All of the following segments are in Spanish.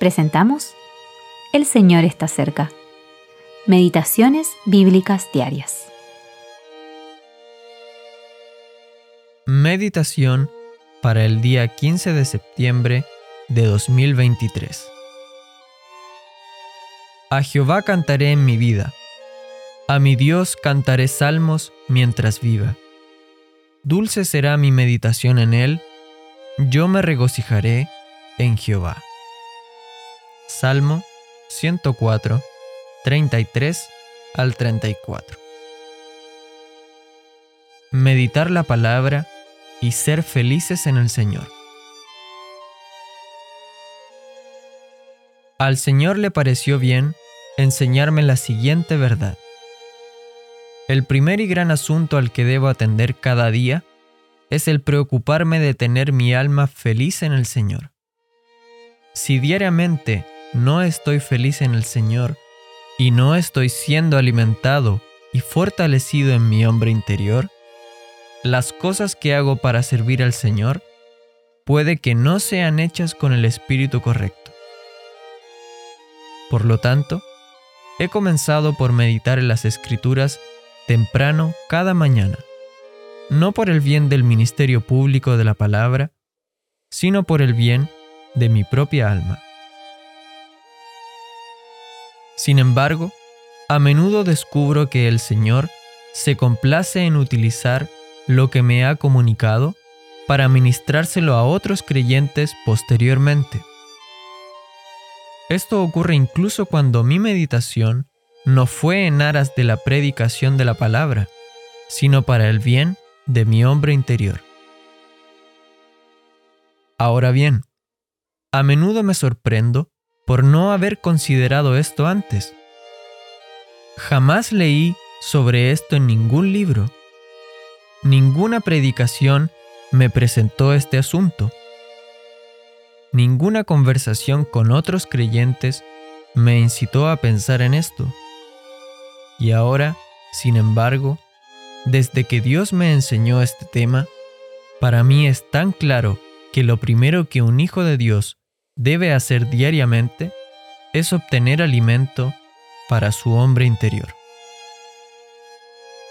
presentamos El Señor está cerca. Meditaciones Bíblicas Diarias. Meditación para el día 15 de septiembre de 2023. A Jehová cantaré en mi vida. A mi Dios cantaré salmos mientras viva. Dulce será mi meditación en él. Yo me regocijaré en Jehová. Salmo 104, 33 al 34. Meditar la palabra y ser felices en el Señor. Al Señor le pareció bien enseñarme la siguiente verdad. El primer y gran asunto al que debo atender cada día es el preocuparme de tener mi alma feliz en el Señor. Si diariamente no estoy feliz en el Señor y no estoy siendo alimentado y fortalecido en mi hombre interior, las cosas que hago para servir al Señor puede que no sean hechas con el espíritu correcto. Por lo tanto, he comenzado por meditar en las escrituras temprano cada mañana, no por el bien del ministerio público de la palabra, sino por el bien de mi propia alma. Sin embargo, a menudo descubro que el Señor se complace en utilizar lo que me ha comunicado para ministrárselo a otros creyentes posteriormente. Esto ocurre incluso cuando mi meditación no fue en aras de la predicación de la palabra, sino para el bien de mi hombre interior. Ahora bien, a menudo me sorprendo por no haber considerado esto antes. Jamás leí sobre esto en ningún libro. Ninguna predicación me presentó este asunto. Ninguna conversación con otros creyentes me incitó a pensar en esto. Y ahora, sin embargo, desde que Dios me enseñó este tema, para mí es tan claro que lo primero que un hijo de Dios debe hacer diariamente es obtener alimento para su hombre interior.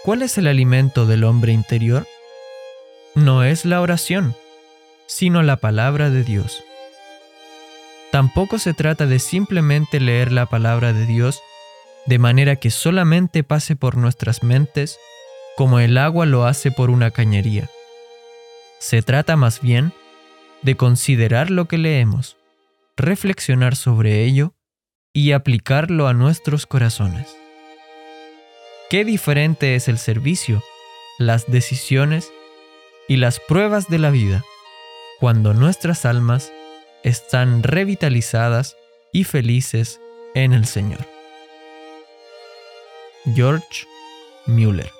¿Cuál es el alimento del hombre interior? No es la oración, sino la palabra de Dios. Tampoco se trata de simplemente leer la palabra de Dios de manera que solamente pase por nuestras mentes como el agua lo hace por una cañería. Se trata más bien de considerar lo que leemos, reflexionar sobre ello y aplicarlo a nuestros corazones. Qué diferente es el servicio, las decisiones y las pruebas de la vida cuando nuestras almas están revitalizadas y felices en el Señor. George Mueller